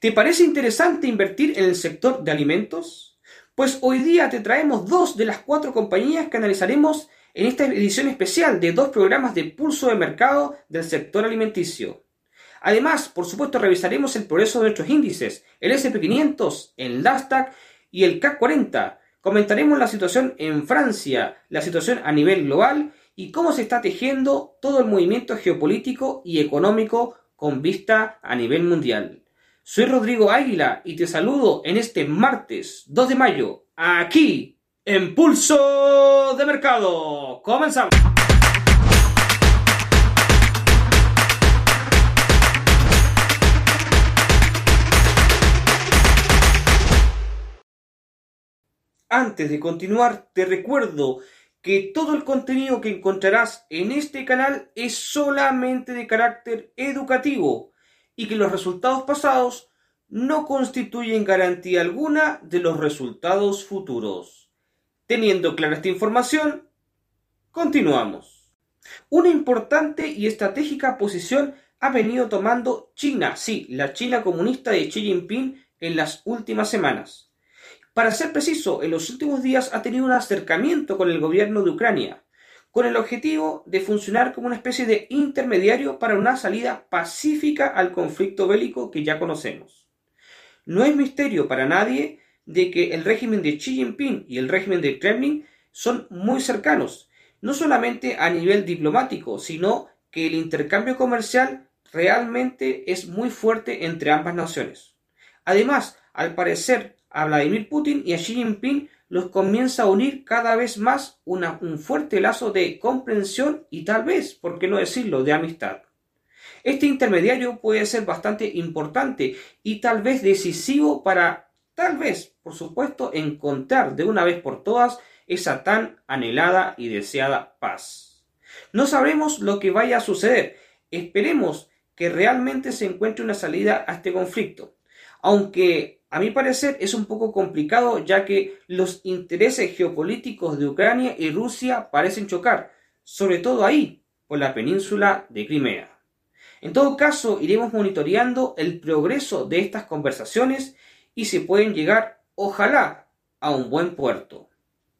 ¿Te parece interesante invertir en el sector de alimentos? Pues hoy día te traemos dos de las cuatro compañías que analizaremos en esta edición especial de dos programas de pulso de mercado del sector alimenticio. Además, por supuesto, revisaremos el progreso de nuestros índices, el SP500, el Nasdaq y el CAC 40. Comentaremos la situación en Francia, la situación a nivel global y cómo se está tejiendo todo el movimiento geopolítico y económico con vista a nivel mundial. Soy Rodrigo Águila y te saludo en este martes 2 de mayo, aquí, en Pulso de Mercado. Comenzamos. Antes de continuar, te recuerdo que todo el contenido que encontrarás en este canal es solamente de carácter educativo y que los resultados pasados no constituyen garantía alguna de los resultados futuros. Teniendo clara esta información, continuamos. Una importante y estratégica posición ha venido tomando China, sí, la China comunista de Xi Jinping en las últimas semanas. Para ser preciso, en los últimos días ha tenido un acercamiento con el gobierno de Ucrania, con el objetivo de funcionar como una especie de intermediario para una salida pacífica al conflicto bélico que ya conocemos. No es misterio para nadie de que el régimen de Xi Jinping y el régimen de Kremlin son muy cercanos, no solamente a nivel diplomático, sino que el intercambio comercial realmente es muy fuerte entre ambas naciones. Además, al parecer, a Vladimir Putin y a Xi Jinping los comienza a unir cada vez más un fuerte lazo de comprensión y tal vez, por qué no decirlo, de amistad. Este intermediario puede ser bastante importante y tal vez decisivo para, tal vez, por supuesto, encontrar de una vez por todas esa tan anhelada y deseada paz. No sabremos lo que vaya a suceder. Esperemos que realmente se encuentre una salida a este conflicto. Aunque a mi parecer es un poco complicado ya que los intereses geopolíticos de Ucrania y Rusia parecen chocar, sobre todo ahí, por la península de Crimea. En todo caso, iremos monitoreando el progreso de estas conversaciones y se pueden llegar, ojalá, a un buen puerto.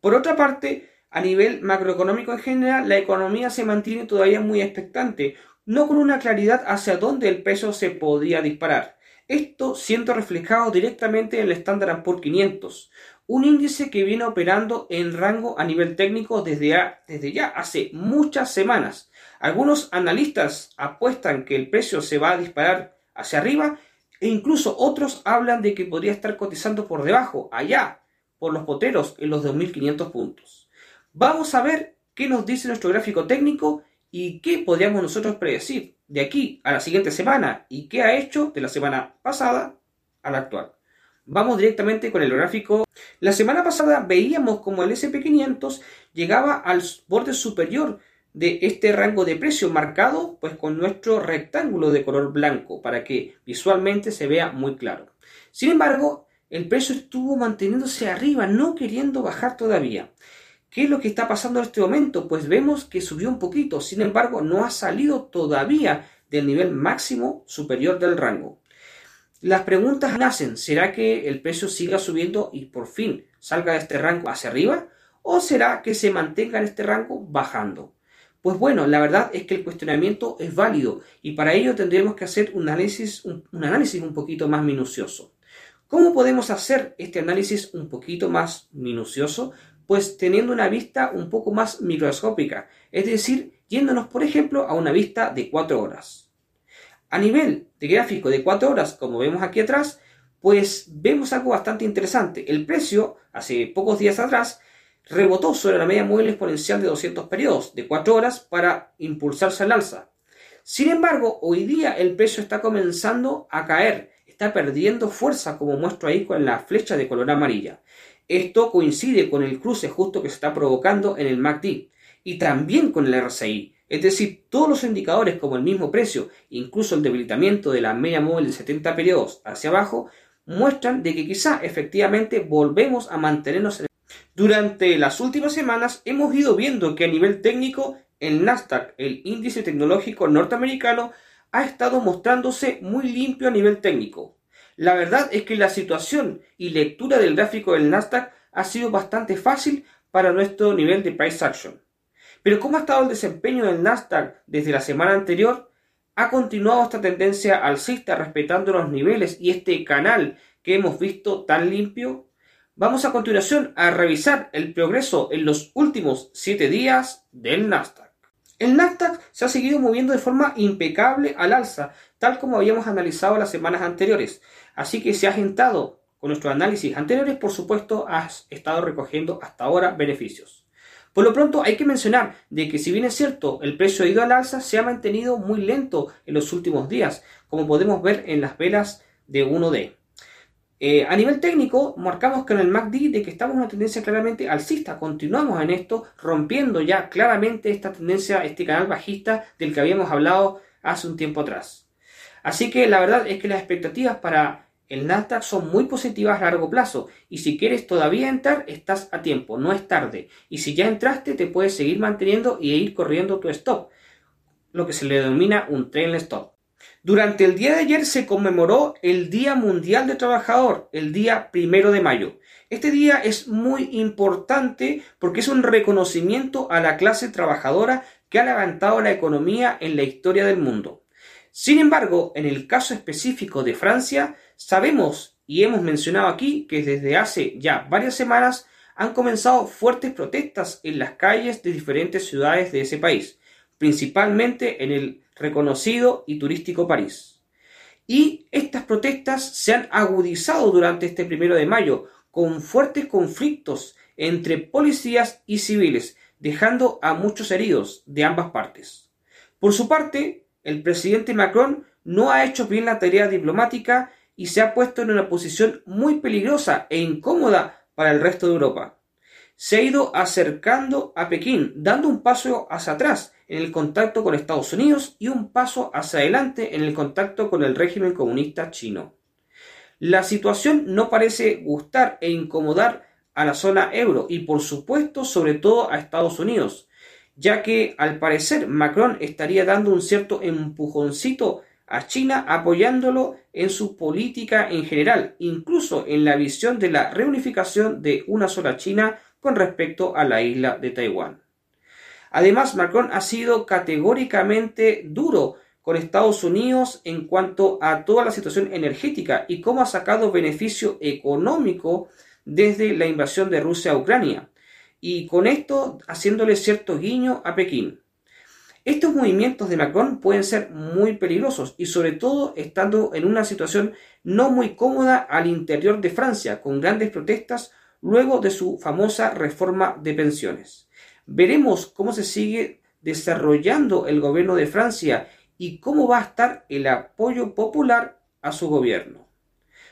Por otra parte, a nivel macroeconómico en general, la economía se mantiene todavía muy expectante, no con una claridad hacia dónde el peso se podría disparar. Esto siendo reflejado directamente en el Standard Poor's 500, un índice que viene operando en rango a nivel técnico desde, desde ya hace muchas semanas. Algunos analistas apuestan que el precio se va a disparar hacia arriba e incluso otros hablan de que podría estar cotizando por debajo, allá, por los poteros, en los 2.500 puntos. Vamos a ver qué nos dice nuestro gráfico técnico y qué podríamos nosotros predecir de aquí a la siguiente semana y qué ha hecho de la semana pasada a la actual. Vamos directamente con el gráfico. La semana pasada veíamos como el SP500 llegaba al borde superior de este rango de precio marcado pues con nuestro rectángulo de color blanco para que visualmente se vea muy claro. Sin embargo, el precio estuvo manteniéndose arriba, no queriendo bajar todavía. ¿Qué es lo que está pasando en este momento? Pues vemos que subió un poquito, sin embargo no ha salido todavía del nivel máximo superior del rango. Las preguntas nacen, ¿será que el precio siga subiendo y por fin salga de este rango hacia arriba? ¿O será que se mantenga en este rango bajando? Pues bueno, la verdad es que el cuestionamiento es válido y para ello tendremos que hacer un análisis un, un análisis un poquito más minucioso. ¿Cómo podemos hacer este análisis un poquito más minucioso? Pues teniendo una vista un poco más microscópica, es decir, yéndonos por ejemplo a una vista de 4 horas. A nivel de gráfico de 4 horas, como vemos aquí atrás, pues vemos algo bastante interesante. El precio, hace pocos días atrás, rebotó sobre la media móvil exponencial de 200 periodos de 4 horas para impulsarse al alza. Sin embargo, hoy día el precio está comenzando a caer, está perdiendo fuerza como muestro ahí con la flecha de color amarilla. Esto coincide con el cruce justo que se está provocando en el MACD y también con el RSI. Es decir, todos los indicadores como el mismo precio, incluso el debilitamiento de la media móvil de 70 periodos hacia abajo, muestran de que quizá efectivamente volvemos a mantenernos en Durante las últimas semanas hemos ido viendo que a nivel técnico el Nasdaq, el índice tecnológico norteamericano, ha estado mostrándose muy limpio a nivel técnico. La verdad es que la situación y lectura del gráfico del Nasdaq ha sido bastante fácil para nuestro nivel de price action. Pero ¿cómo ha estado el desempeño del Nasdaq desde la semana anterior? Ha continuado esta tendencia alcista respetando los niveles y este canal que hemos visto tan limpio. Vamos a continuación a revisar el progreso en los últimos 7 días del Nasdaq. El Nasdaq se ha seguido moviendo de forma impecable al alza, tal como habíamos analizado las semanas anteriores. Así que si has entrado con nuestros análisis anteriores, por supuesto, has estado recogiendo hasta ahora beneficios. Por lo pronto hay que mencionar de que si bien es cierto el precio ha ido al alza, se ha mantenido muy lento en los últimos días, como podemos ver en las velas de 1D. Eh, a nivel técnico, marcamos con el MACD de que estamos en una tendencia claramente alcista. Continuamos en esto, rompiendo ya claramente esta tendencia, este canal bajista del que habíamos hablado hace un tiempo atrás. Así que la verdad es que las expectativas para el Nasdaq son muy positivas a largo plazo y si quieres todavía entrar estás a tiempo, no es tarde. Y si ya entraste te puedes seguir manteniendo y ir corriendo tu stop, lo que se le denomina un trail stop. Durante el día de ayer se conmemoró el Día Mundial del Trabajador, el día primero de mayo. Este día es muy importante porque es un reconocimiento a la clase trabajadora que ha levantado la economía en la historia del mundo. Sin embargo, en el caso específico de Francia, sabemos y hemos mencionado aquí que desde hace ya varias semanas han comenzado fuertes protestas en las calles de diferentes ciudades de ese país, principalmente en el reconocido y turístico París. Y estas protestas se han agudizado durante este primero de mayo, con fuertes conflictos entre policías y civiles, dejando a muchos heridos de ambas partes. Por su parte, el presidente Macron no ha hecho bien la tarea diplomática y se ha puesto en una posición muy peligrosa e incómoda para el resto de Europa. Se ha ido acercando a Pekín, dando un paso hacia atrás en el contacto con Estados Unidos y un paso hacia adelante en el contacto con el régimen comunista chino. La situación no parece gustar e incomodar a la zona euro y por supuesto sobre todo a Estados Unidos, ya que al parecer Macron estaría dando un cierto empujoncito a China apoyándolo en su política en general, incluso en la visión de la reunificación de una sola China con respecto a la isla de Taiwán. Además, Macron ha sido categóricamente duro con Estados Unidos en cuanto a toda la situación energética y cómo ha sacado beneficio económico desde la invasión de Rusia a Ucrania y con esto haciéndole cierto guiño a Pekín. Estos movimientos de Macron pueden ser muy peligrosos y sobre todo estando en una situación no muy cómoda al interior de Francia, con grandes protestas luego de su famosa reforma de pensiones. Veremos cómo se sigue desarrollando el gobierno de Francia y cómo va a estar el apoyo popular a su gobierno.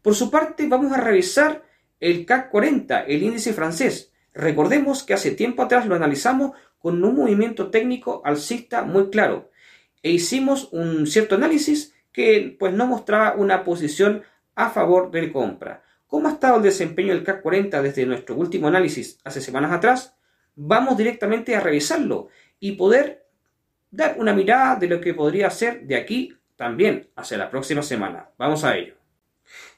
Por su parte, vamos a revisar el CAC 40, el índice francés, Recordemos que hace tiempo atrás lo analizamos con un movimiento técnico alcista muy claro e hicimos un cierto análisis que pues no mostraba una posición a favor de compra. ¿Cómo ha estado el desempeño del CAC 40 desde nuestro último análisis hace semanas atrás? Vamos directamente a revisarlo y poder dar una mirada de lo que podría ser de aquí también hacia la próxima semana. Vamos a ello.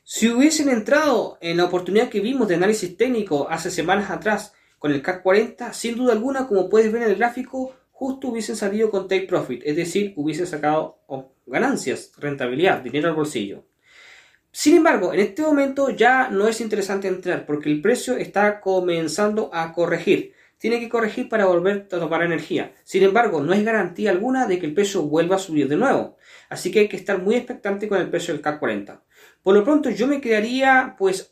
Si hubiesen entrado en la oportunidad que vimos de análisis técnico hace semanas atrás con el CAC 40, sin duda alguna, como puedes ver en el gráfico, justo hubiesen salido con take profit, es decir, hubiesen sacado ganancias, rentabilidad, dinero al bolsillo. Sin embargo, en este momento ya no es interesante entrar porque el precio está comenzando a corregir. Tiene que corregir para volver a tomar energía. Sin embargo, no es garantía alguna de que el precio vuelva a subir de nuevo. Así que hay que estar muy expectante con el precio del CAC 40. Por lo pronto yo me quedaría pues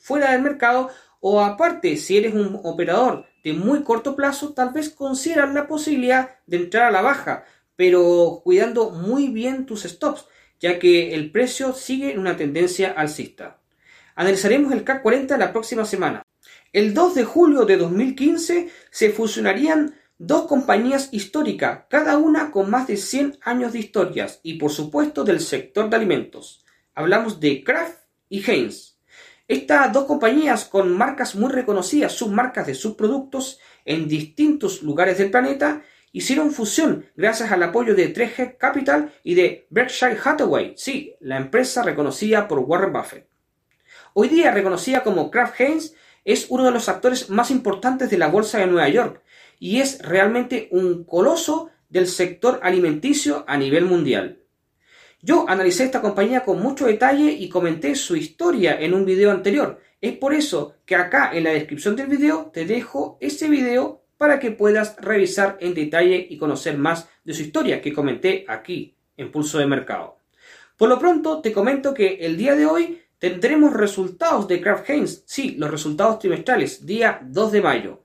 fuera del mercado o aparte si eres un operador de muy corto plazo tal vez considerar la posibilidad de entrar a la baja pero cuidando muy bien tus stops ya que el precio sigue en una tendencia alcista. Analizaremos el CAC 40 la próxima semana. El 2 de julio de 2015 se fusionarían dos compañías históricas, cada una con más de 100 años de historias y por supuesto del sector de alimentos. Hablamos de Kraft y Heinz. Estas dos compañías con marcas muy reconocidas, submarcas de subproductos en distintos lugares del planeta hicieron fusión gracias al apoyo de 3G Capital y de Berkshire Hathaway, sí, la empresa reconocida por Warren Buffett. Hoy día reconocida como Kraft Heinz, es uno de los actores más importantes de la bolsa de Nueva York y es realmente un coloso del sector alimenticio a nivel mundial. Yo analicé esta compañía con mucho detalle y comenté su historia en un video anterior. Es por eso que acá en la descripción del video te dejo ese video para que puedas revisar en detalle y conocer más de su historia que comenté aquí en Pulso de Mercado. Por lo pronto te comento que el día de hoy tendremos resultados de Kraft Heinz, sí, los resultados trimestrales, día 2 de mayo.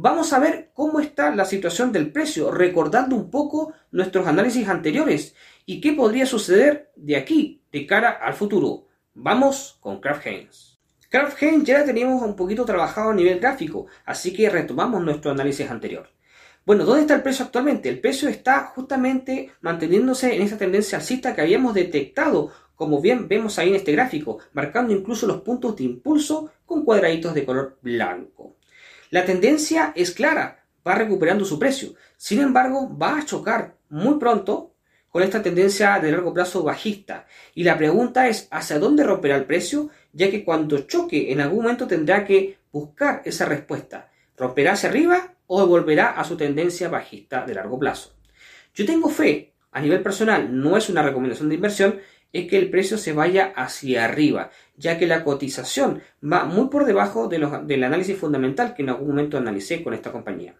Vamos a ver cómo está la situación del precio, recordando un poco nuestros análisis anteriores y qué podría suceder de aquí, de cara al futuro. Vamos con Kraft Heinz. Kraft Heinz ya la teníamos un poquito trabajado a nivel gráfico, así que retomamos nuestro análisis anterior. Bueno, ¿dónde está el precio actualmente? El precio está justamente manteniéndose en esta tendencia alcista que habíamos detectado, como bien vemos ahí en este gráfico, marcando incluso los puntos de impulso con cuadraditos de color blanco. La tendencia es clara, va recuperando su precio. Sin embargo, va a chocar muy pronto con esta tendencia de largo plazo bajista. Y la pregunta es, ¿hacia dónde romperá el precio? Ya que cuando choque en algún momento tendrá que buscar esa respuesta. ¿Romperá hacia arriba o volverá a su tendencia bajista de largo plazo? Yo tengo fe, a nivel personal, no es una recomendación de inversión, es que el precio se vaya hacia arriba, ya que la cotización va muy por debajo del análisis fundamental que en algún momento analicé con esta compañía.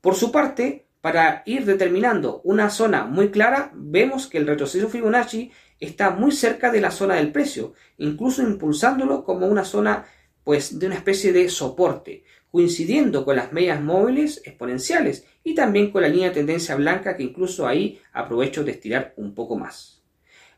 Por su parte, para ir determinando una zona muy clara, vemos que el retroceso Fibonacci está muy cerca de la zona del precio, incluso impulsándolo como una zona pues de una especie de soporte, coincidiendo con las medias móviles exponenciales y también con la línea de tendencia blanca que incluso ahí aprovecho de estirar un poco más.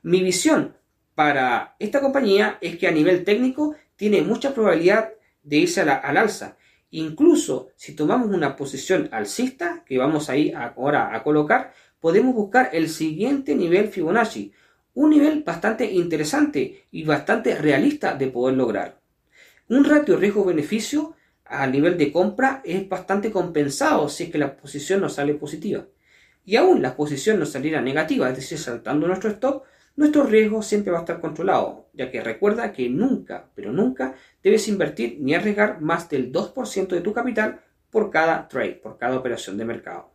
Mi visión para esta compañía es que a nivel técnico tiene mucha probabilidad de irse al alza Incluso si tomamos una posición alcista, que vamos ahí ahora a colocar, podemos buscar el siguiente nivel Fibonacci, un nivel bastante interesante y bastante realista de poder lograr. Un ratio riesgo-beneficio a nivel de compra es bastante compensado si es que la posición nos sale positiva. Y aún la posición nos saliera negativa, es decir, saltando nuestro stop, nuestro riesgo siempre va a estar controlado, ya que recuerda que nunca, pero nunca debes invertir ni arriesgar más del 2% de tu capital por cada trade, por cada operación de mercado.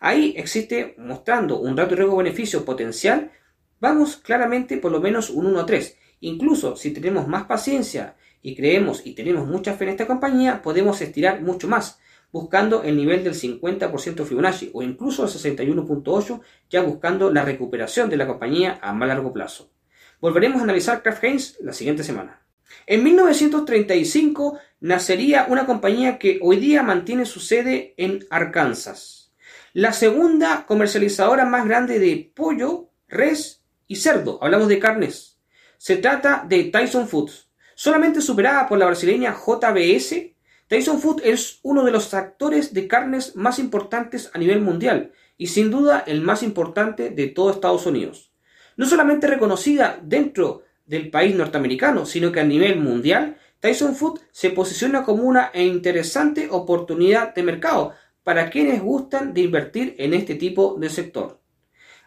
Ahí existe mostrando un ratio riesgo-beneficio potencial, vamos claramente por lo menos un 1-3. Incluso si tenemos más paciencia y creemos y tenemos mucha fe en esta compañía, podemos estirar mucho más buscando el nivel del 50% Fibonacci o incluso el 61.8 ya buscando la recuperación de la compañía a más largo plazo. Volveremos a analizar Kraft Heinz la siguiente semana. En 1935 nacería una compañía que hoy día mantiene su sede en Arkansas, la segunda comercializadora más grande de pollo, res y cerdo. Hablamos de carnes. Se trata de Tyson Foods, solamente superada por la brasileña JBS Tyson Food es uno de los actores de carnes más importantes a nivel mundial y sin duda el más importante de todo Estados Unidos. No solamente reconocida dentro del país norteamericano, sino que a nivel mundial, Tyson Food se posiciona como una interesante oportunidad de mercado para quienes gustan de invertir en este tipo de sector.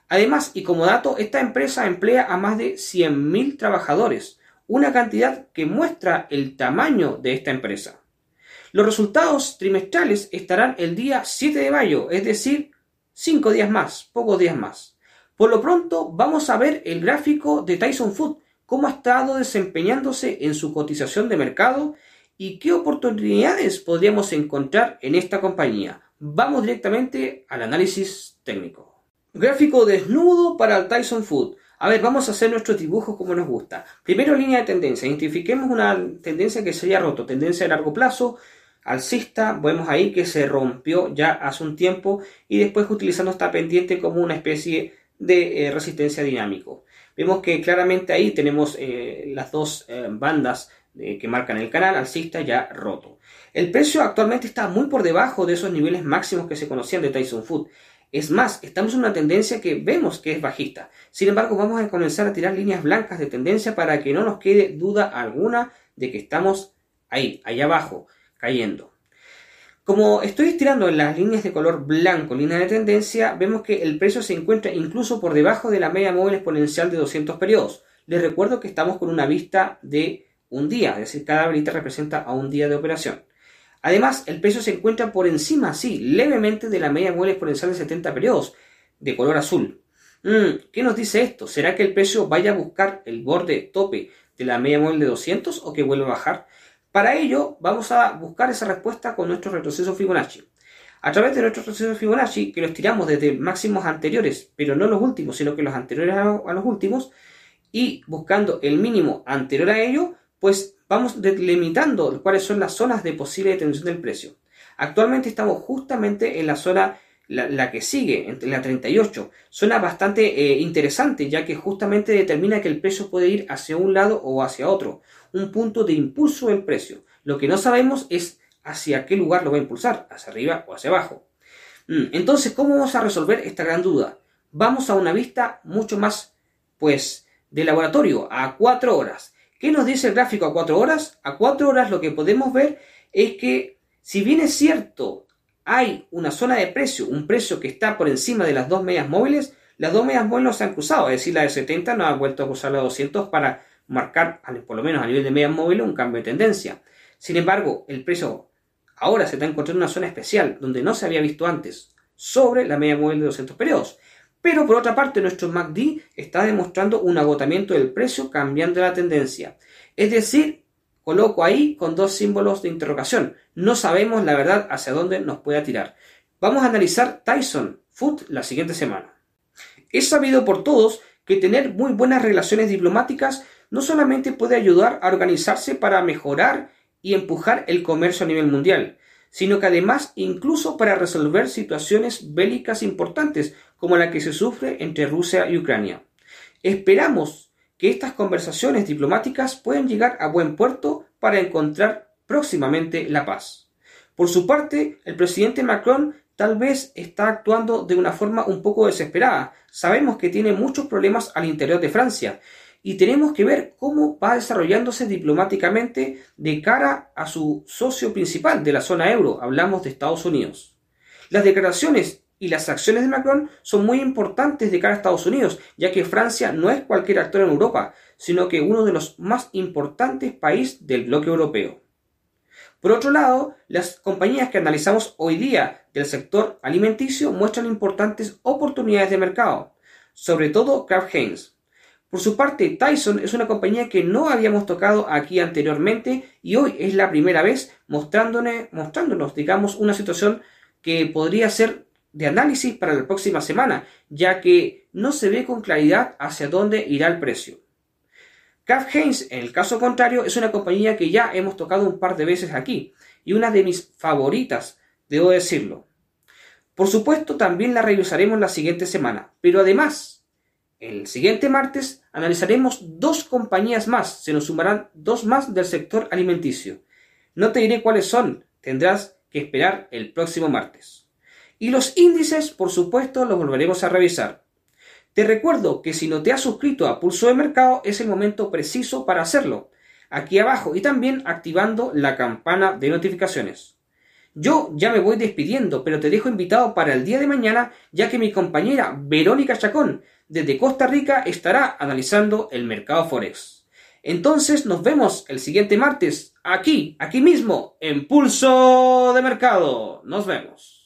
Además, y como dato, esta empresa emplea a más de 100.000 trabajadores, una cantidad que muestra el tamaño de esta empresa. Los resultados trimestrales estarán el día 7 de mayo, es decir, 5 días más, pocos días más. Por lo pronto, vamos a ver el gráfico de Tyson Food, cómo ha estado desempeñándose en su cotización de mercado y qué oportunidades podríamos encontrar en esta compañía. Vamos directamente al análisis técnico. Gráfico desnudo para el Tyson Food. A ver, vamos a hacer nuestros dibujos como nos gusta. Primero, línea de tendencia. Identifiquemos una tendencia que sería roto, tendencia a largo plazo, alcista, vemos ahí que se rompió ya hace un tiempo y después utilizando esta pendiente como una especie de eh, resistencia dinámico. Vemos que claramente ahí tenemos eh, las dos eh, bandas que marcan el canal alcista ya roto. El precio actualmente está muy por debajo de esos niveles máximos que se conocían de Tyson Food. Es más, estamos en una tendencia que vemos que es bajista. Sin embargo, vamos a comenzar a tirar líneas blancas de tendencia para que no nos quede duda alguna de que estamos ahí, allá abajo cayendo. Como estoy estirando en las líneas de color blanco, línea de tendencia, vemos que el precio se encuentra incluso por debajo de la media móvil exponencial de 200 periodos. Les recuerdo que estamos con una vista de un día, es decir, cada velita representa a un día de operación. Además, el precio se encuentra por encima, sí, levemente de la media móvil exponencial de 70 periodos, de color azul. Mm, ¿Qué nos dice esto? ¿Será que el precio vaya a buscar el borde tope de la media móvil de 200 o que vuelva a bajar? Para ello, vamos a buscar esa respuesta con nuestro retroceso Fibonacci. A través de nuestro retroceso Fibonacci, que lo estiramos desde máximos anteriores, pero no los últimos, sino que los anteriores a los últimos, y buscando el mínimo anterior a ello, pues vamos delimitando cuáles son las zonas de posible detención del precio. Actualmente estamos justamente en la zona la, que sigue, la 38, zona bastante eh, interesante, ya que justamente determina que el precio puede ir hacia un lado o hacia otro un punto de impulso del precio. Lo que no sabemos es hacia qué lugar lo va a impulsar, hacia arriba o hacia abajo. Mm, entonces, ¿cómo vamos a resolver esta gran duda? Vamos a una vista mucho más, pues, de laboratorio, a cuatro horas. ¿Qué nos dice el gráfico a cuatro horas? A cuatro horas lo que podemos ver es que, si bien es cierto, hay una zona de precio, un precio que está por encima de las dos medias móviles, las dos medias móviles se han cruzado, es decir, la de 70 no ha vuelto a cruzar la de 200 para marcar, por lo menos a nivel de media móvil, un cambio de tendencia. Sin embargo, el precio ahora se está encontrando en una zona especial donde no se había visto antes, sobre la media móvil de 200 periodos. Pero por otra parte, nuestro MACD está demostrando un agotamiento del precio cambiando la tendencia. Es decir, coloco ahí con dos símbolos de interrogación. No sabemos la verdad hacia dónde nos puede tirar. Vamos a analizar Tyson Food la siguiente semana. Es sabido por todos que tener muy buenas relaciones diplomáticas no solamente puede ayudar a organizarse para mejorar y empujar el comercio a nivel mundial, sino que además incluso para resolver situaciones bélicas importantes como la que se sufre entre Rusia y Ucrania. Esperamos que estas conversaciones diplomáticas puedan llegar a buen puerto para encontrar próximamente la paz. Por su parte, el presidente Macron tal vez está actuando de una forma un poco desesperada. Sabemos que tiene muchos problemas al interior de Francia y tenemos que ver cómo va desarrollándose diplomáticamente de cara a su socio principal de la zona euro, hablamos de Estados Unidos. Las declaraciones y las acciones de Macron son muy importantes de cara a Estados Unidos, ya que Francia no es cualquier actor en Europa, sino que uno de los más importantes países del bloque europeo. Por otro lado, las compañías que analizamos hoy día del sector alimenticio muestran importantes oportunidades de mercado, sobre todo Kraft Heinz. Por su parte, Tyson es una compañía que no habíamos tocado aquí anteriormente y hoy es la primera vez mostrándonos, digamos, una situación que podría ser de análisis para la próxima semana, ya que no se ve con claridad hacia dónde irá el precio. Kraft Heinz, en el caso contrario, es una compañía que ya hemos tocado un par de veces aquí y una de mis favoritas, debo decirlo. Por supuesto, también la revisaremos la siguiente semana, pero además el siguiente martes analizaremos dos compañías más, se nos sumarán dos más del sector alimenticio. No te diré cuáles son, tendrás que esperar el próximo martes. Y los índices, por supuesto, los volveremos a revisar. Te recuerdo que si no te has suscrito a Pulso de Mercado es el momento preciso para hacerlo, aquí abajo y también activando la campana de notificaciones. Yo ya me voy despidiendo, pero te dejo invitado para el día de mañana, ya que mi compañera Verónica Chacón, desde Costa Rica, estará analizando el mercado Forex. Entonces nos vemos el siguiente martes, aquí, aquí mismo, en Pulso de Mercado. Nos vemos.